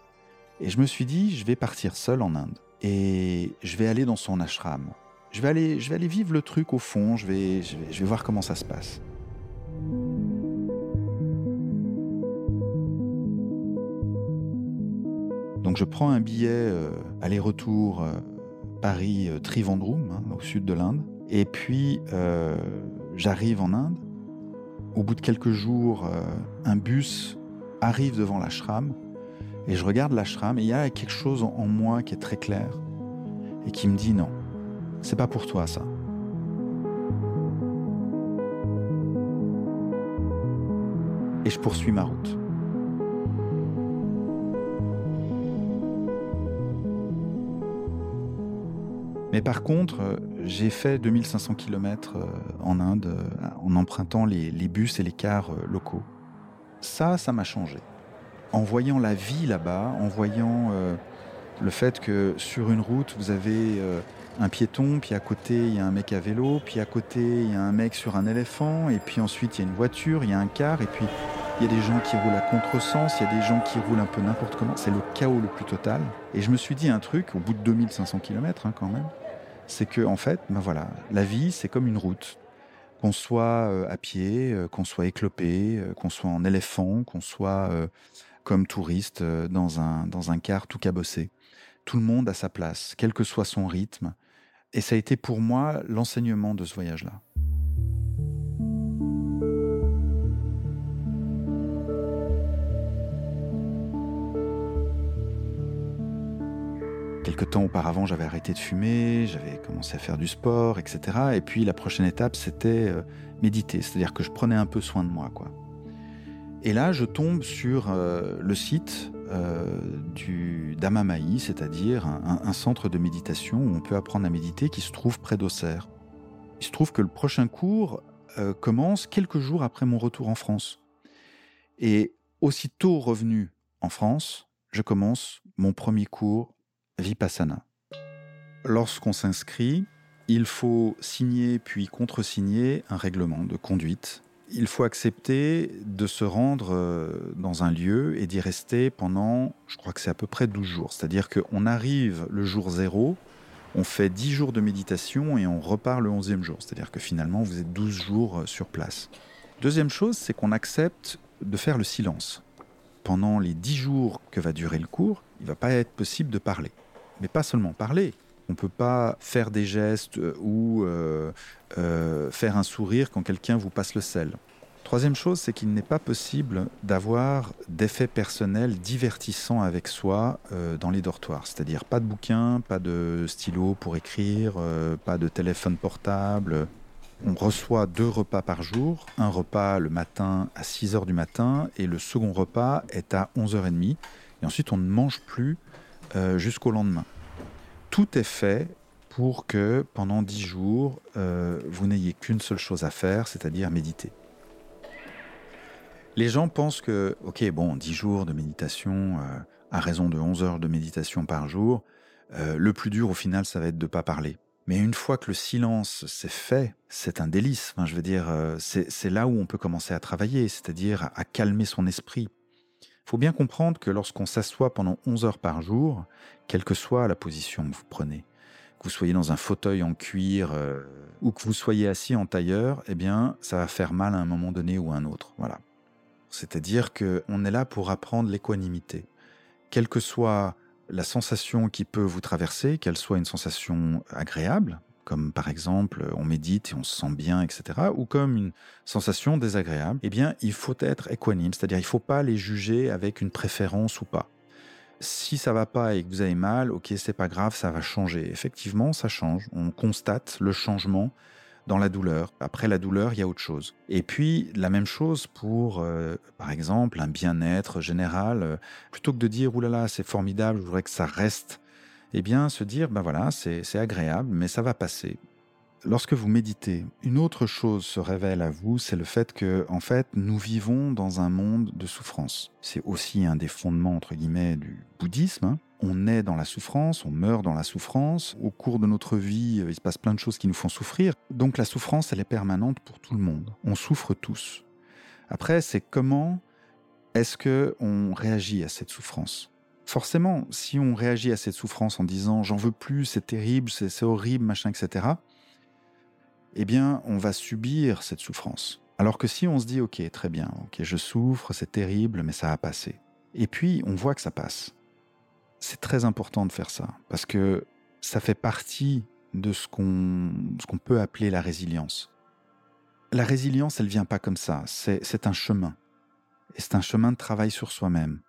[SPEAKER 2] Et je me suis dit je vais partir seul en Inde et je vais aller dans son ashram. Je vais aller, vivre le truc au fond. je vais, je vais voir comment ça se passe. Donc je prends un billet euh, aller-retour euh, Paris-Trivandrum, hein, au sud de l'Inde. Et puis, euh, j'arrive en Inde. Au bout de quelques jours, euh, un bus arrive devant l'ashram et je regarde l'ashram et il y a quelque chose en moi qui est très clair et qui me dit non, c'est pas pour toi ça. Et je poursuis ma route. Mais par contre, euh, j'ai fait 2500 km euh, en Inde euh, en empruntant les, bus et les cars locaux. Ça, ça m'a changé. En voyant la vie là-bas, en voyant le fait que sur une route, vous avez un piéton, puis à côté, il y a un mec à vélo, puis à côté, il y a un mec sur un éléphant, et puis ensuite, il y a une voiture, il y a un car, et puis il y a des gens qui roulent à contresens, il y a des gens qui roulent un peu n'importe comment. C'est le chaos le plus total. Et je me suis dit un truc, au bout de 2500 km hein, quand même, c'est que en fait, ben voilà, la vie c'est comme une route. Qu'on soit euh, à pied, euh, qu'on soit éclopé, euh, qu'on soit en éléphant, qu'on soit comme touriste dans un dans un car tout cabossé. Tout le monde a sa place, quel que soit son rythme. Et ça a été pour moi l'enseignement de ce voyage-là. Temps auparavant, j'avais arrêté de fumer, j'avais commencé à faire du sport, etc. Et puis la prochaine étape, c'était euh, méditer, c'est-à-dire que je prenais un peu soin de moi. Et là, je tombe sur euh, le site euh, d'Amamaï, c'est-à-dire un, centre de méditation où on peut apprendre à méditer qui se trouve près d'Auxerre. Il se trouve que le prochain cours commence quelques jours après mon retour en France. Et aussitôt revenu en France, je commence mon premier cours Vipassana. Lorsqu'on s'inscrit, il faut signer puis contresigner un règlement de conduite. Il faut accepter de se rendre euh, dans un lieu et d'y rester pendant, je crois que c'est à peu près 12 jours. C'est-à-dire qu'on arrive le jour zéro, on fait 10 jours de méditation et on repart le 11e jour. C'est-à-dire que finalement, vous êtes 12 jours euh, sur place. Deuxième chose, c'est qu'on accepte de faire le silence. Pendant les 10 jours que va durer le cours, il ne va pas être possible de parler mais pas seulement parler. On ne peut pas faire des gestes euh, ou euh, euh, faire un sourire quand quelqu'un vous passe le sel. Troisième chose, c'est qu'il n'est pas possible d'avoir d'effets personnels divertissants avec soi dans les dortoirs. C'est-à-dire pas de bouquin, pas de stylo pour écrire, pas de téléphone portable. On reçoit deux repas par jour, un repas le matin à 6 h du matin et le second repas est à 11h30. Et ensuite, on ne mange plus euh, jusqu'au lendemain. Tout est fait pour que pendant dix jours, euh, vous n'ayez qu'une seule chose à faire, c'est-à-dire méditer. Les gens pensent que, ok, bon, dix jours de méditation, euh, à raison de 11 heures de méditation par jour, le plus dur au final, ça va être de ne pas parler. Mais une fois que le silence s'est fait, c'est un délice. je veux dire, c'est là où on peut commencer à travailler, c'est-à-dire à calmer son esprit, faut bien comprendre que lorsqu'on s'assoit pendant 11 heures par jour, quelle que soit la position que vous prenez, que vous soyez dans un fauteuil en cuir euh, ou que vous soyez assis en tailleur, eh bien, ça va faire mal à un moment donné ou à un autre. Voilà. C'est-à-dire qu'on est là pour apprendre l'équanimité. Quelle que soit la sensation qui peut vous traverser, qu'elle soit une sensation agréable, comme par exemple on médite et on se sent bien, etc., ou comme une sensation désagréable, eh bien il faut être équanime, c'est-à-dire il ne faut pas les juger avec une préférence ou pas. Si ça va pas et que vous avez mal, ok, c'est pas grave, ça va changer. Effectivement, ça change. On constate le changement dans la douleur. Après la douleur, il y a autre chose. Et puis, la même chose pour, euh, par exemple, un bien-être général. Plutôt que de dire, oulala, c'est formidable, je voudrais que ça reste eh bien se dire, ben voilà, c'est agréable, mais ça va passer. Lorsque vous méditez, une autre chose se révèle à vous, c'est le fait que, en fait, nous vivons dans un monde de souffrance. C'est aussi un des fondements, entre guillemets, du bouddhisme. Hein. On est dans la souffrance, on meurt dans la souffrance. Au cours de notre vie, il se passe plein de choses qui nous font souffrir. Donc la souffrance, elle est permanente pour tout le monde. On souffre tous. Après, c'est comment est-ce que on réagit à cette souffrance? Forcément, si on réagit à cette souffrance en disant j'en veux plus, c'est terrible, c'est horrible, machin, etc., eh bien, on va subir cette souffrance. Alors que si on se dit ok, très bien, ok, je souffre, c'est terrible, mais ça va passer. Et puis, on voit que ça passe. C'est très important de faire ça, parce que ça fait partie de ce qu'on qu'on peut appeler la résilience. La résilience, elle vient pas comme ça, c'est un chemin. Et c'est un chemin de travail sur soi-même.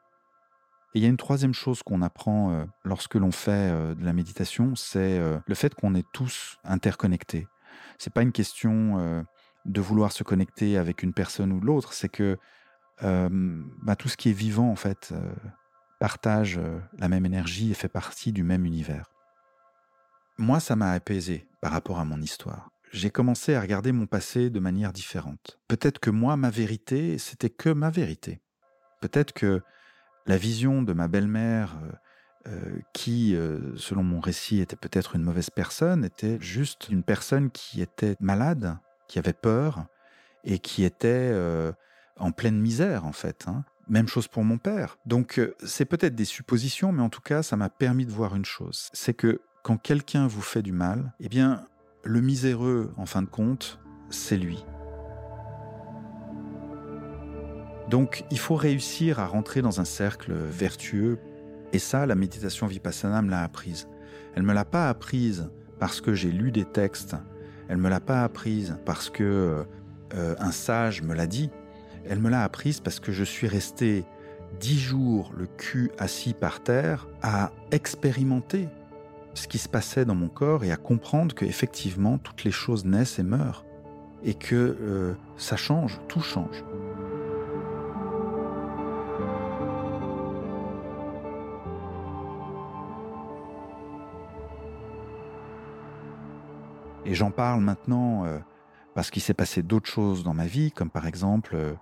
[SPEAKER 2] Et il y a une troisième chose qu'on apprend euh, lorsque l'on fait euh, de la méditation, c'est euh, le fait qu'on est tous interconnectés. C'est pas une question de vouloir se connecter avec une personne ou l'autre, c'est que bah, tout ce qui est vivant en fait partage la même énergie et fait partie du même univers. Moi, ça m'a apaisé par rapport à mon histoire. J'ai commencé à regarder mon passé de manière différente. Peut-être que moi, ma vérité, c'était que ma vérité. Peut-être que la vision de ma belle-mère, euh, euh, qui, euh, selon mon récit, était peut-être une mauvaise personne, était juste une personne qui était malade, qui avait peur et qui était en pleine misère, en fait. Hein. Même chose pour mon père. Donc, c'est peut-être des suppositions, mais en tout cas, ça m'a permis de voir une chose. C'est que quand quelqu'un vous fait du mal, eh bien, le miséreux, en fin de compte, c'est lui. Donc, il faut réussir à rentrer dans un cercle vertueux. Et ça, la méditation vipassana me l'a apprise. Elle me l'a pas apprise parce que j'ai lu des textes. Elle me l'a pas apprise parce que euh, un sage me l'a dit. Elle me l'a apprise parce que je suis resté dix jours le cul assis par terre à expérimenter ce qui se passait dans mon corps et à comprendre que effectivement toutes les choses naissent et meurent et que euh, ça change, tout change. Et j'en parle maintenant euh, parce qu'il s'est passé d'autres choses dans ma vie, comme par exemple, euh,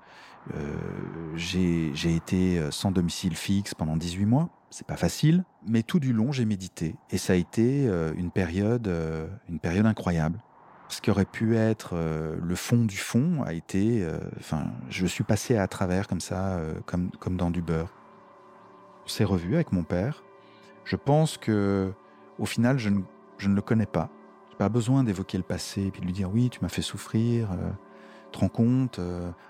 [SPEAKER 2] j'ai été sans domicile fixe pendant 18 mois c'est pas facile, mais tout du long j'ai médité et ça a été euh, une période, euh, une période incroyable. Ce qui aurait pu être euh, le fond du fond a été, enfin, je suis passé à travers comme ça, comme comme dans du beurre. On s'est revu avec mon père. Je pense que au final je ne, je ne le connais pas. Pas besoin d'évoquer le passé et puis de lui dire oui tu m'as fait souffrir. te rends compte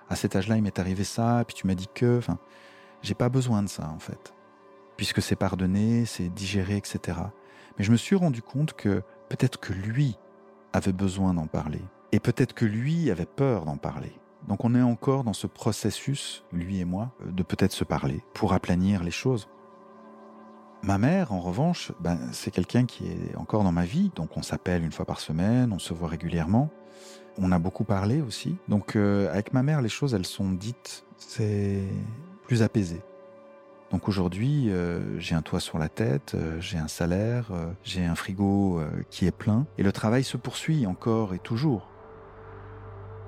[SPEAKER 2] à cet âge-là il m'est arrivé ça puis tu m'as dit que, enfin, j'ai pas besoin de ça en fait puisque c'est pardonné, c'est digéré, etc. Mais je me suis rendu compte que peut-être que lui avait besoin d'en parler, et peut-être que lui avait peur d'en parler. Donc on est encore dans ce processus, lui et moi, de peut-être se parler, pour aplanir les choses. Ma mère, en revanche, ben, c'est quelqu'un qui est encore dans ma vie, donc on s'appelle une fois par semaine, on se voit régulièrement. On a beaucoup parlé aussi. Donc euh, avec ma mère, les choses, elles sont dites, c'est plus apaisé. Donc aujourd'hui, euh, j'ai un toit sur la tête, euh, j'ai un salaire, j'ai un frigo qui est plein, et le travail se poursuit encore et toujours.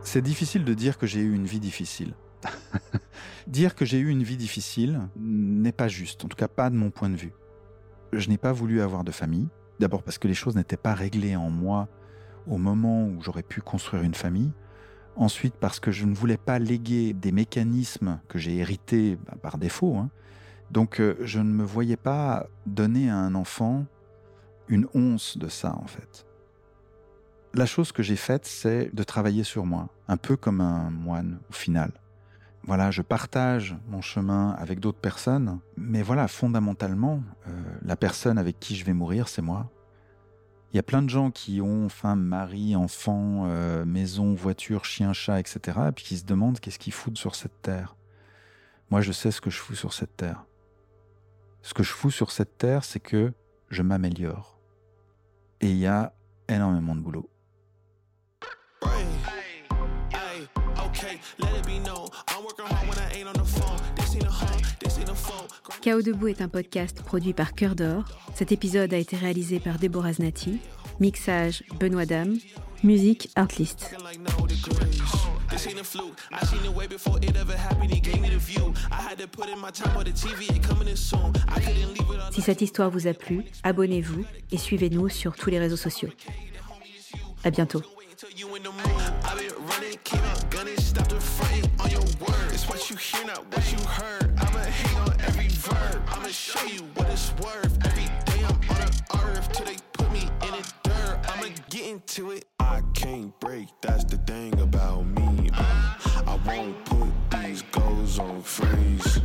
[SPEAKER 2] C'est difficile de dire que j'ai eu une vie difficile. (laughs) dire que j'ai eu une vie difficile n'est pas juste, en tout cas pas de mon point de vue. Je n'ai pas voulu avoir de famille, d'abord parce que les choses n'étaient pas réglées en moi au moment où j'aurais pu construire une famille, ensuite parce que je ne voulais pas léguer des mécanismes que j'ai hérités bah, par défaut, hein, donc euh, je ne me voyais pas donner à un enfant une once de ça en fait. La chose que j'ai faite, c'est de travailler sur moi, un peu comme un moine au final. Voilà, je partage mon chemin avec d'autres personnes, mais voilà, fondamentalement, euh, la personne avec qui je vais mourir, c'est moi. Il y a plein de gens qui ont femme, mari, enfant, euh, maison, voiture, chien, chat, etc., et puis qui se demandent qu'est-ce qu'ils foutent sur cette terre. Moi, je sais ce que je fous sur cette terre. Ce que je fous sur cette terre, c'est que je m'améliore. Et il y a énormément de boulot.
[SPEAKER 1] Chaos debout est un podcast produit par Cœur d'Or. Cet épisode a été réalisé par Déborah Znati. Mixage Benoît Dame. Musique Artlist. This ain't a fluke. I seen it way before it ever happened. He gave me the view. I had to put in my time on the TV. It coming in soon. I couldn't leave it Si cette histoire vous a plu, abonnez-vous et suivez-nous sur tous les réseaux sociaux. À bientôt. Show you what it's worth. Every day I'm on the earth till they put me in the dirt. I'ma get into it. I can't break, that's the thing about me. Uh, I won't put these goals on freeze.